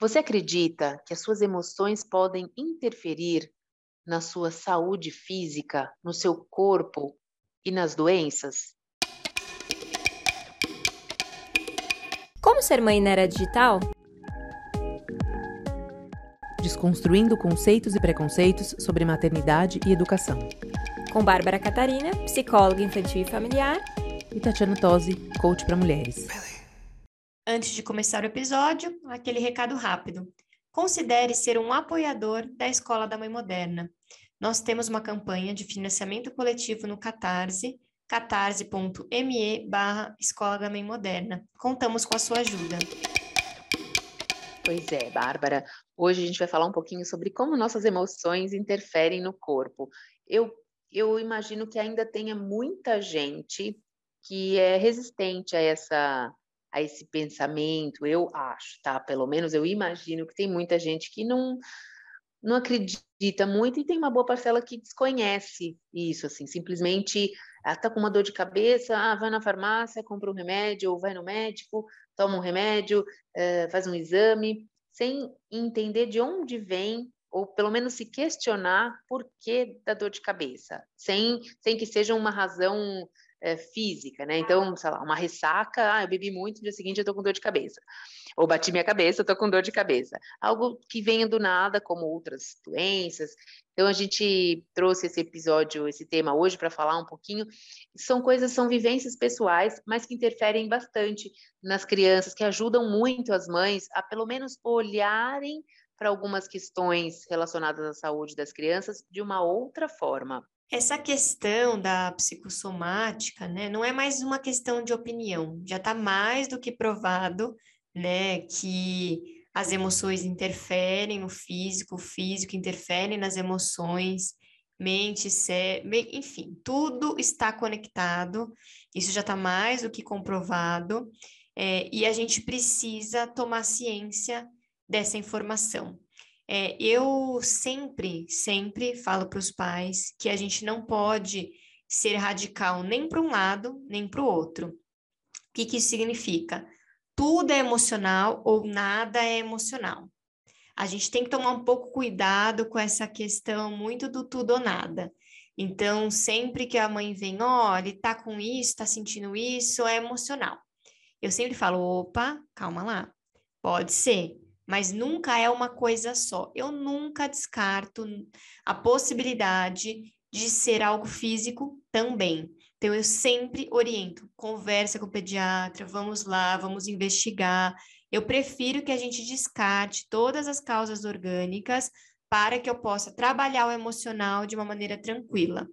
Você acredita que as suas emoções podem interferir na sua saúde física, no seu corpo e nas doenças? Como ser mãe na era digital? Desconstruindo conceitos e preconceitos sobre maternidade e educação. Com Bárbara Catarina, psicóloga infantil e familiar. E Tatiana Tosi, coach para mulheres. Antes de começar o episódio, aquele recado rápido. Considere ser um apoiador da Escola da Mãe Moderna. Nós temos uma campanha de financiamento coletivo no Catarse, catarse.me barra Escola da Mãe Moderna. Contamos com a sua ajuda. Pois é, Bárbara. Hoje a gente vai falar um pouquinho sobre como nossas emoções interferem no corpo. Eu, eu imagino que ainda tenha muita gente que é resistente a essa a esse pensamento, eu acho, tá? Pelo menos eu imagino que tem muita gente que não não acredita muito e tem uma boa parcela que desconhece isso, assim, simplesmente ah, tá com uma dor de cabeça, ah, vai na farmácia, compra um remédio, ou vai no médico, toma um remédio, eh, faz um exame, sem entender de onde vem, ou pelo menos se questionar por que da dor de cabeça, sem, sem que seja uma razão é, física, né? Então, sei lá, uma ressaca, ah, eu bebi muito, no dia seguinte eu tô com dor de cabeça. Ou bati minha cabeça, eu tô com dor de cabeça. Algo que venha do nada, como outras doenças. Então, a gente trouxe esse episódio, esse tema hoje para falar um pouquinho. São coisas, são vivências pessoais, mas que interferem bastante nas crianças, que ajudam muito as mães a pelo menos olharem para algumas questões relacionadas à saúde das crianças de uma outra forma. Essa questão da psicossomática, né, não é mais uma questão de opinião, já está mais do que provado, né, que as emoções interferem no físico, o físico interfere nas emoções, mente, cérebro, enfim, tudo está conectado, isso já está mais do que comprovado, é, e a gente precisa tomar ciência dessa informação. É, eu sempre, sempre falo para os pais que a gente não pode ser radical nem para um lado, nem para o outro. O que, que isso significa? Tudo é emocional ou nada é emocional. A gente tem que tomar um pouco cuidado com essa questão muito do tudo ou nada. Então, sempre que a mãe vem, ó, oh, ele tá com isso, tá sentindo isso, é emocional. Eu sempre falo, opa, calma lá. Pode ser, mas nunca é uma coisa só. Eu nunca descarto a possibilidade de ser algo físico também. Então, eu sempre oriento, conversa com o pediatra, vamos lá, vamos investigar. Eu prefiro que a gente descarte todas as causas orgânicas para que eu possa trabalhar o emocional de uma maneira tranquila.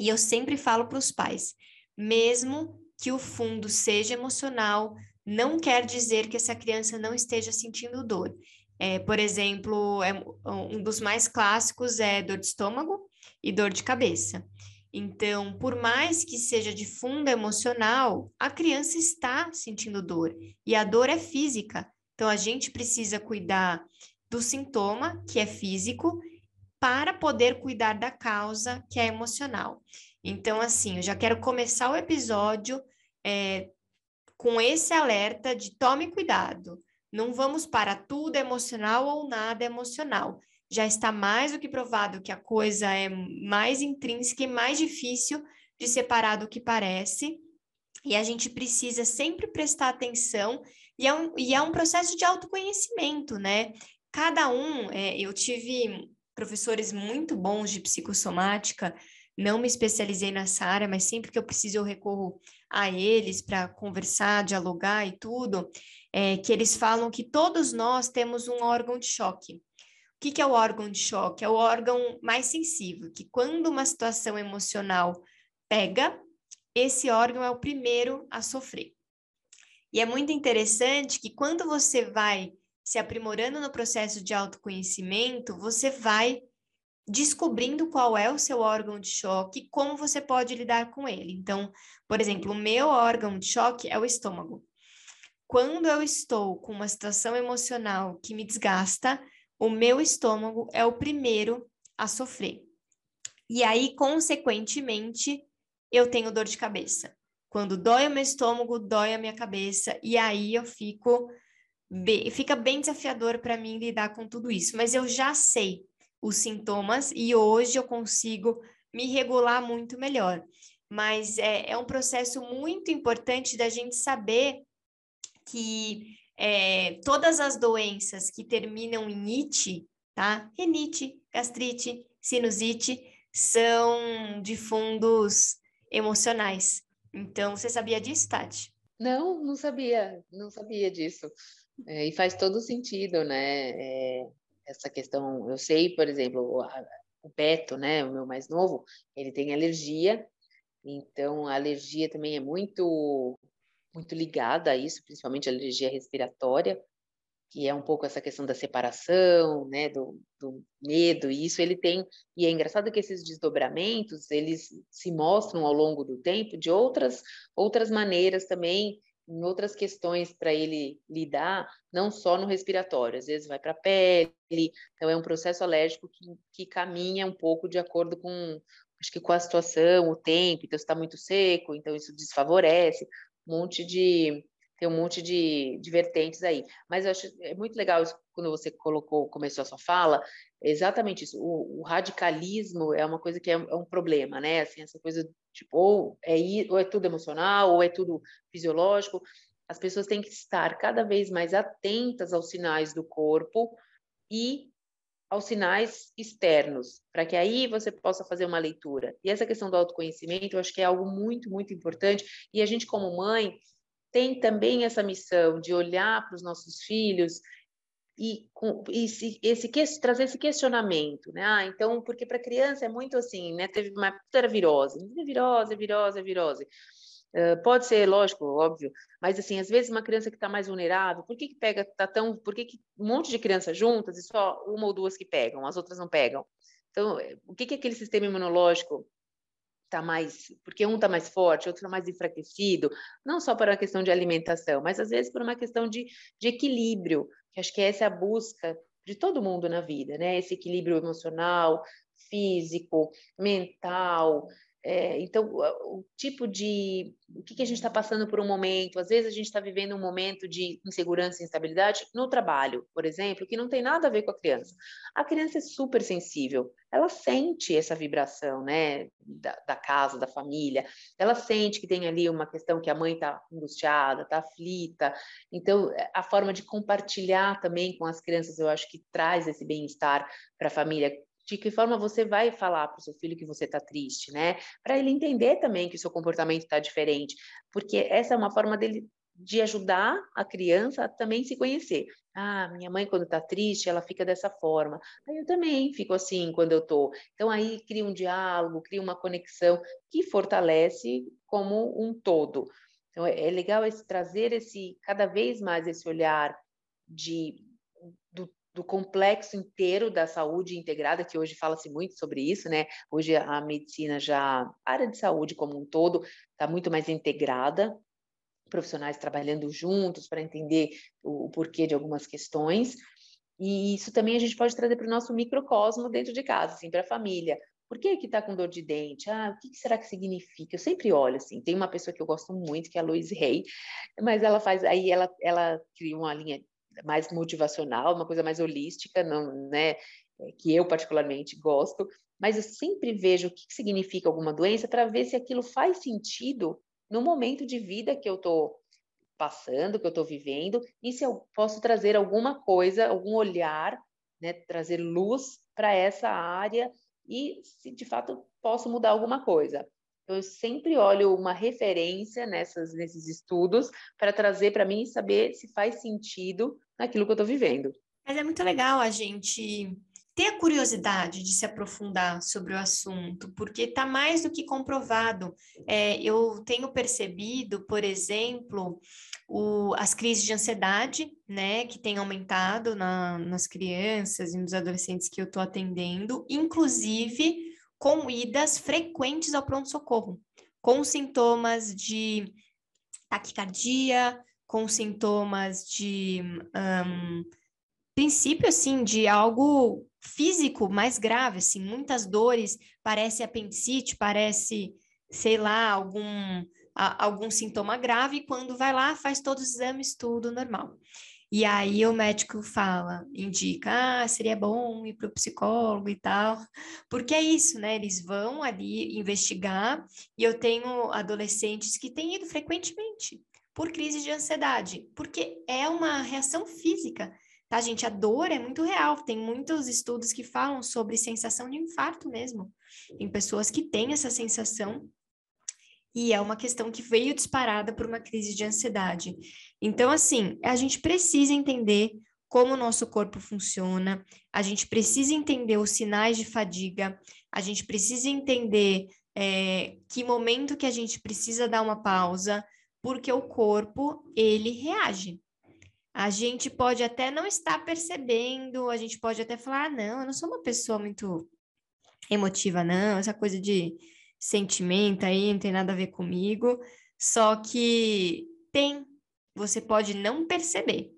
E eu sempre falo para os pais, mesmo que o fundo seja emocional, não quer dizer que essa criança não esteja sentindo dor. É, por exemplo, é, um dos mais clássicos é dor de estômago e dor de cabeça. Então, por mais que seja de fundo emocional, a criança está sentindo dor e a dor é física. Então, a gente precisa cuidar do sintoma, que é físico, para poder cuidar da causa, que é emocional. Então, assim, eu já quero começar o episódio é, com esse alerta de tome cuidado. Não vamos para tudo emocional ou nada emocional. Já está mais do que provado que a coisa é mais intrínseca e mais difícil de separar do que parece. E a gente precisa sempre prestar atenção, e é um, e é um processo de autoconhecimento, né? Cada um, é, eu tive professores muito bons de psicossomática, não me especializei nessa área, mas sempre que eu preciso eu recorro a eles para conversar, dialogar e tudo, é, que eles falam que todos nós temos um órgão de choque. O que, que é o órgão de choque? É o órgão mais sensível, que quando uma situação emocional pega, esse órgão é o primeiro a sofrer. E é muito interessante que quando você vai se aprimorando no processo de autoconhecimento, você vai descobrindo qual é o seu órgão de choque como você pode lidar com ele. Então, por exemplo, o meu órgão de choque é o estômago. Quando eu estou com uma situação emocional que me desgasta, o meu estômago é o primeiro a sofrer. E aí, consequentemente, eu tenho dor de cabeça. Quando dói o meu estômago, dói a minha cabeça, e aí eu fico fica bem desafiador para mim lidar com tudo isso, mas eu já sei os sintomas e hoje eu consigo me regular muito melhor. Mas é, é um processo muito importante da gente saber que é, todas as doenças que terminam em ite, tá? Renite, gastrite, sinusite, são de fundos emocionais. Então, você sabia disso, Tati? Não, não sabia, não sabia disso. É, e faz todo sentido, né? É, essa questão, eu sei, por exemplo, o Beto, né, o meu mais novo, ele tem alergia, então a alergia também é muito muito ligada a isso, principalmente a alergia respiratória, que é um pouco essa questão da separação, né, do, do, medo, e isso ele tem, e é engraçado que esses desdobramentos, eles se mostram ao longo do tempo de outras, outras maneiras também, em outras questões para ele lidar, não só no respiratório, às vezes vai para a pele, então é um processo alérgico que, que caminha um pouco de acordo com, acho que com a situação, o tempo, então está muito seco, então isso desfavorece, um monte de tem um monte de, de vertentes aí. Mas eu acho é muito legal isso, quando você colocou, começou a sua fala, exatamente isso. O, o radicalismo é uma coisa que é, é, um problema, né? Assim, essa coisa tipo ou é ou é tudo emocional ou é tudo fisiológico. As pessoas têm que estar cada vez mais atentas aos sinais do corpo e aos sinais externos, para que aí você possa fazer uma leitura. E essa questão do autoconhecimento, eu acho que é algo muito, muito importante. E a gente, como mãe, tem também essa missão de olhar para os nossos filhos e, e se, esse, trazer esse questionamento, né? Ah, então, porque para criança é muito assim, né? Teve uma era virose, virose, virose, virose. Uh, pode ser, lógico, óbvio, mas assim, às vezes uma criança que está mais vulnerável, por que, que pega, tá tão, por que, que um monte de crianças juntas e só uma ou duas que pegam, as outras não pegam? Então, o que, que aquele sistema imunológico está mais, porque um está mais forte, outro está mais enfraquecido, não só por uma questão de alimentação, mas às vezes por uma questão de, de equilíbrio, acho que essa é a busca de todo mundo na vida, né? Esse equilíbrio emocional, físico, mental, é, então, o tipo de. O que, que a gente está passando por um momento? Às vezes a gente está vivendo um momento de insegurança e instabilidade no trabalho, por exemplo, que não tem nada a ver com a criança. A criança é super sensível, ela sente essa vibração, né, da, da casa, da família, ela sente que tem ali uma questão que a mãe está angustiada, está aflita. Então, a forma de compartilhar também com as crianças, eu acho que traz esse bem-estar para a família de que forma você vai falar para o seu filho que você está triste, né? Para ele entender também que o seu comportamento está diferente, porque essa é uma forma dele de ajudar a criança a também se conhecer. Ah, minha mãe quando está triste, ela fica dessa forma. Aí eu também fico assim quando eu tô. Então aí cria um diálogo, cria uma conexão que fortalece como um todo. Então é, é legal esse trazer esse cada vez mais esse olhar de complexo inteiro da saúde integrada, que hoje fala-se muito sobre isso, né? Hoje a medicina já, a área de saúde como um todo, está muito mais integrada, profissionais trabalhando juntos para entender o, o, porquê de algumas questões. E isso também a gente pode trazer para o nosso microcosmo dentro de casa, assim, para a família. Por que que está com dor de dente? Ah, o que, que, será que significa? Eu sempre olho assim. Tem uma pessoa que eu gosto muito, que é a Louise Rey, mas ela faz, aí ela, ela cria uma linha mais motivacional, uma coisa mais holística, não, né, é, que eu particularmente gosto, mas eu sempre vejo o que significa alguma doença para ver se aquilo faz sentido no momento de vida que eu estou passando, que eu estou vivendo, e se eu posso trazer alguma coisa, algum olhar, né, trazer luz para essa área e se de fato posso mudar alguma coisa. Eu sempre olho uma referência nessas, nesses estudos para trazer para mim e saber se faz sentido naquilo que eu estou vivendo. Mas é muito legal a gente ter a curiosidade de se aprofundar sobre o assunto, porque está mais do que comprovado. É, eu tenho percebido, por exemplo, o, as crises de ansiedade, né, que tem aumentado na, nas crianças e nos adolescentes que eu estou atendendo, inclusive com idas frequentes ao pronto-socorro, com sintomas de taquicardia, com sintomas de um, princípio assim de algo físico mais grave, assim, muitas dores, parece apendicite, parece, sei lá, algum a, algum sintoma grave, quando vai lá faz todos os exames tudo normal. E aí o médico fala, indica, ah, seria bom ir para o psicólogo e tal. Porque é isso, né? Eles vão ali investigar, e eu tenho adolescentes que têm ido frequentemente por crise de ansiedade, porque é uma reação física. Tá, gente? A dor é muito real. Tem muitos estudos que falam sobre sensação de infarto mesmo. Tem pessoas que têm essa sensação e é uma questão que veio disparada por uma crise de ansiedade. Então, assim, a gente precisa entender como o nosso corpo funciona, a gente precisa entender os sinais de fadiga, a gente precisa entender é, que momento que a gente precisa dar uma pausa, porque o corpo, ele reage. A gente pode até não estar percebendo, a gente pode até falar, ah, não, eu não sou uma pessoa muito emotiva, não, essa coisa de sentimento aí, não tem nada a ver comigo. Só que tem, você pode não perceber,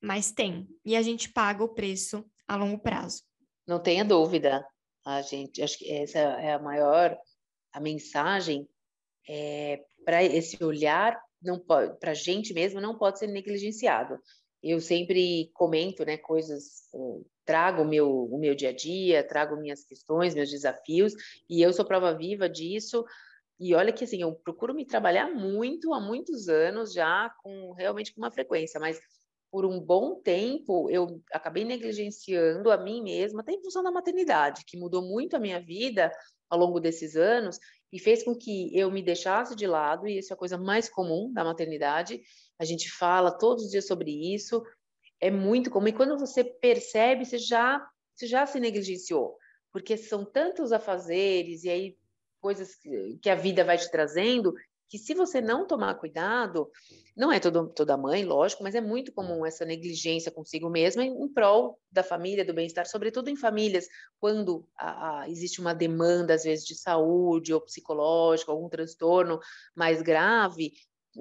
mas tem. E a gente paga o preço a longo prazo. Não tenha dúvida. A gente, acho que essa é a maior a mensagem é, para esse olhar não para a gente mesmo não pode ser negligenciado. Eu sempre comento, né, coisas trago o meu, o meu dia a dia, trago minhas questões, meus desafios, e eu sou prova viva disso. E olha que assim, eu procuro me trabalhar muito há muitos anos já, com realmente com uma frequência, mas por um bom tempo eu acabei negligenciando a mim mesma, até em função da maternidade, que mudou muito a minha vida ao longo desses anos e fez com que eu me deixasse de lado, e isso é a coisa mais comum da maternidade. A gente fala todos os dias sobre isso, é muito comum. E quando você percebe, você já, você já se negligenciou, porque são tantos afazeres e aí coisas que, que a vida vai te trazendo que se você não tomar cuidado, não é todo, toda mãe, lógico, mas é muito comum essa negligência consigo mesma em, em prol da família, do bem-estar, sobretudo em famílias, quando a, a, existe uma demanda, às vezes, de saúde ou psicológica, algum transtorno mais grave,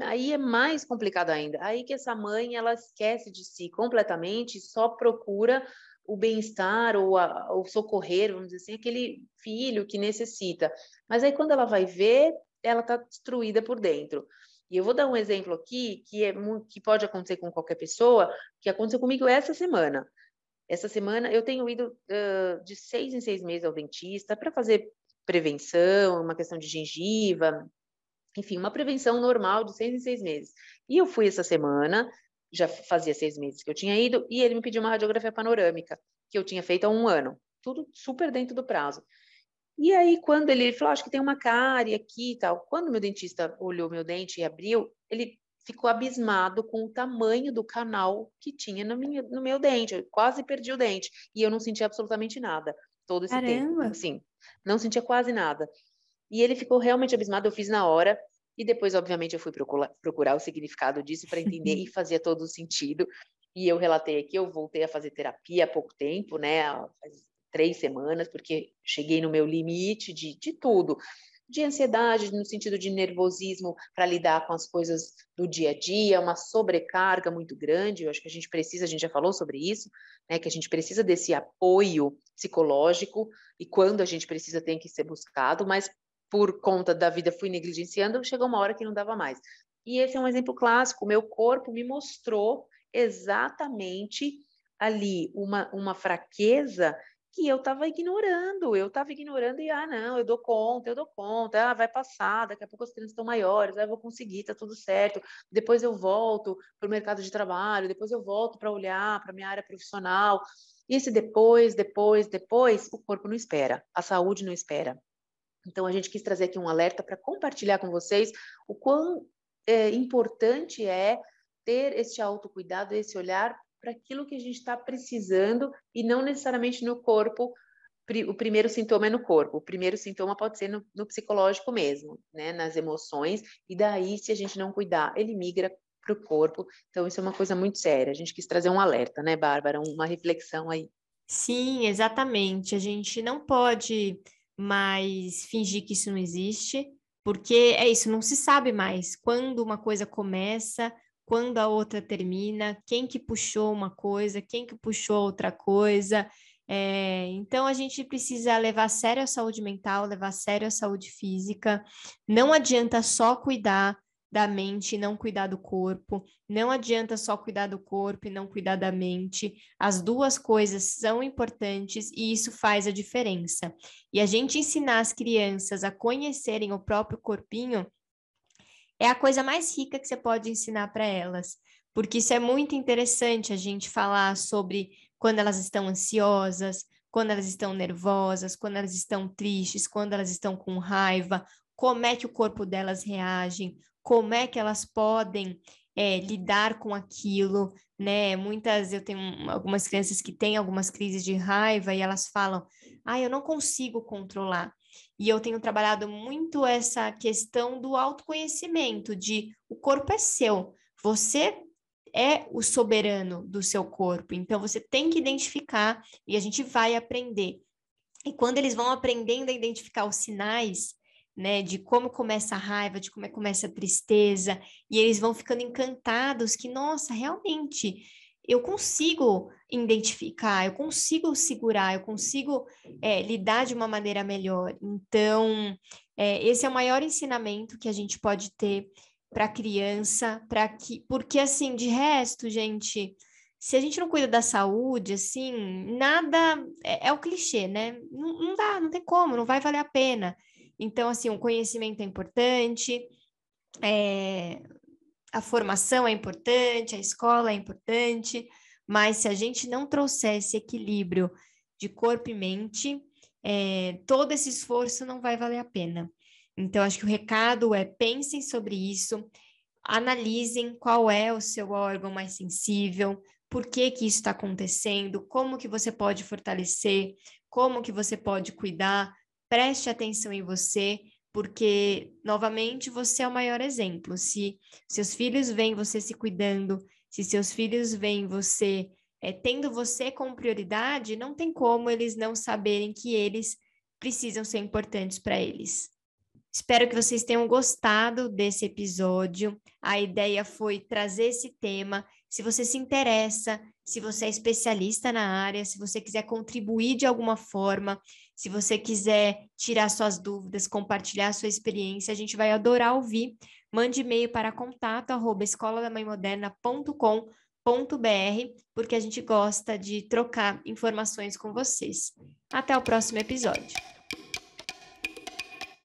aí é mais complicado ainda. Aí que essa mãe ela esquece de si completamente, só procura o bem-estar ou o socorrer, vamos dizer assim, aquele filho que necessita. Mas aí quando ela vai ver, ela está destruída por dentro. E eu vou dar um exemplo aqui que é que pode acontecer com qualquer pessoa, que aconteceu comigo essa semana. Essa semana eu tenho ido uh, de seis em seis meses ao dentista para fazer prevenção, uma questão de gengiva, enfim, uma prevenção normal de seis em seis meses. E eu fui essa semana, já fazia seis meses que eu tinha ido, e ele me pediu uma radiografia panorâmica, que eu tinha feito há um ano. Tudo super dentro do prazo. E aí, quando ele falou, acho que tem uma cárie aqui e tal, quando meu dentista olhou meu dente e abriu, ele ficou abismado com o tamanho do canal que tinha no, minha, no meu dente. Eu quase perdi o dente. E eu não sentia absolutamente nada todo esse Caramba. tempo. Sim, não sentia quase nada. E ele ficou realmente abismado, eu fiz na hora, e depois, obviamente, eu fui procurar, procurar o significado disso para entender e fazia todo o sentido. E eu relatei aqui, eu voltei a fazer terapia há pouco tempo, né, faz três semanas, porque cheguei no meu limite de, de tudo, de ansiedade, no sentido de nervosismo para lidar com as coisas do dia a dia, uma sobrecarga muito grande. Eu acho que a gente precisa, a gente já falou sobre isso, né, que a gente precisa desse apoio psicológico e quando a gente precisa tem que ser buscado, mas por conta da vida fui negligenciando, chegou uma hora que não dava mais. E esse é um exemplo clássico. Meu corpo me mostrou exatamente ali uma, uma fraqueza que eu estava ignorando. Eu estava ignorando e, ah, não, eu dou conta, eu dou conta, ah, vai passar, daqui a pouco as crianças estão maiores, ah, eu vou conseguir, tá tudo certo. Depois eu volto para o mercado de trabalho, depois eu volto para olhar para minha área profissional. E esse depois, depois, depois, o corpo não espera, a saúde não espera. Então, a gente quis trazer aqui um alerta para compartilhar com vocês o quão é, importante é ter esse autocuidado, esse olhar para aquilo que a gente está precisando e não necessariamente no corpo. O primeiro sintoma é no corpo, o primeiro sintoma pode ser no, no psicológico mesmo, né, nas emoções, e daí, se a gente não cuidar, ele migra para o corpo. Então, isso é uma coisa muito séria. A gente quis trazer um alerta, né, Bárbara? Uma reflexão aí. Sim, exatamente. A gente não pode mas fingir que isso não existe, porque é isso, não se sabe mais quando uma coisa começa, quando a outra termina, quem que puxou uma coisa, quem que puxou outra coisa. É, então a gente precisa levar a sério a saúde mental, levar a sério a saúde física. Não adianta só cuidar da mente e não cuidar do corpo. Não adianta só cuidar do corpo e não cuidar da mente. As duas coisas são importantes e isso faz a diferença. E a gente ensinar as crianças a conhecerem o próprio corpinho é a coisa mais rica que você pode ensinar para elas, porque isso é muito interessante a gente falar sobre quando elas estão ansiosas, quando elas estão nervosas, quando elas estão tristes, quando elas estão com raiva, como é que o corpo delas reage, como é que elas podem é, lidar com aquilo, né? Muitas, eu tenho algumas crianças que têm algumas crises de raiva e elas falam, ah, eu não consigo controlar. E eu tenho trabalhado muito essa questão do autoconhecimento, de o corpo é seu, você é o soberano do seu corpo, então você tem que identificar e a gente vai aprender. E quando eles vão aprendendo a identificar os sinais, né, de como começa a raiva, de como é começa a tristeza, e eles vão ficando encantados que, nossa, realmente, eu consigo identificar, eu consigo segurar, eu consigo é, lidar de uma maneira melhor. Então, é, esse é o maior ensinamento que a gente pode ter para a criança, para que, porque assim, de resto, gente, se a gente não cuida da saúde, assim, nada é, é o clichê, né? Não, não dá, não tem como, não vai valer a pena. Então, assim, o conhecimento é importante, é, a formação é importante, a escola é importante, mas se a gente não trouxer esse equilíbrio de corpo e mente, é, todo esse esforço não vai valer a pena. Então, acho que o recado é pensem sobre isso, analisem qual é o seu órgão mais sensível, por que que isso está acontecendo, como que você pode fortalecer, como que você pode cuidar, preste atenção em você, porque, novamente, você é o maior exemplo. Se seus filhos veem você se cuidando, se seus filhos veem você é, tendo você como prioridade, não tem como eles não saberem que eles precisam ser importantes para eles. Espero que vocês tenham gostado desse episódio. A ideia foi trazer esse tema. Se você se interessa, se você é especialista na área, se você quiser contribuir de alguma forma, se você porque tirar suas dúvidas, compartilhar sua experiência, a gente vai adorar ouvir. Mande e-mail para contato arroba porque a gente gosta de trocar informações com vocês. Até o próximo episódio.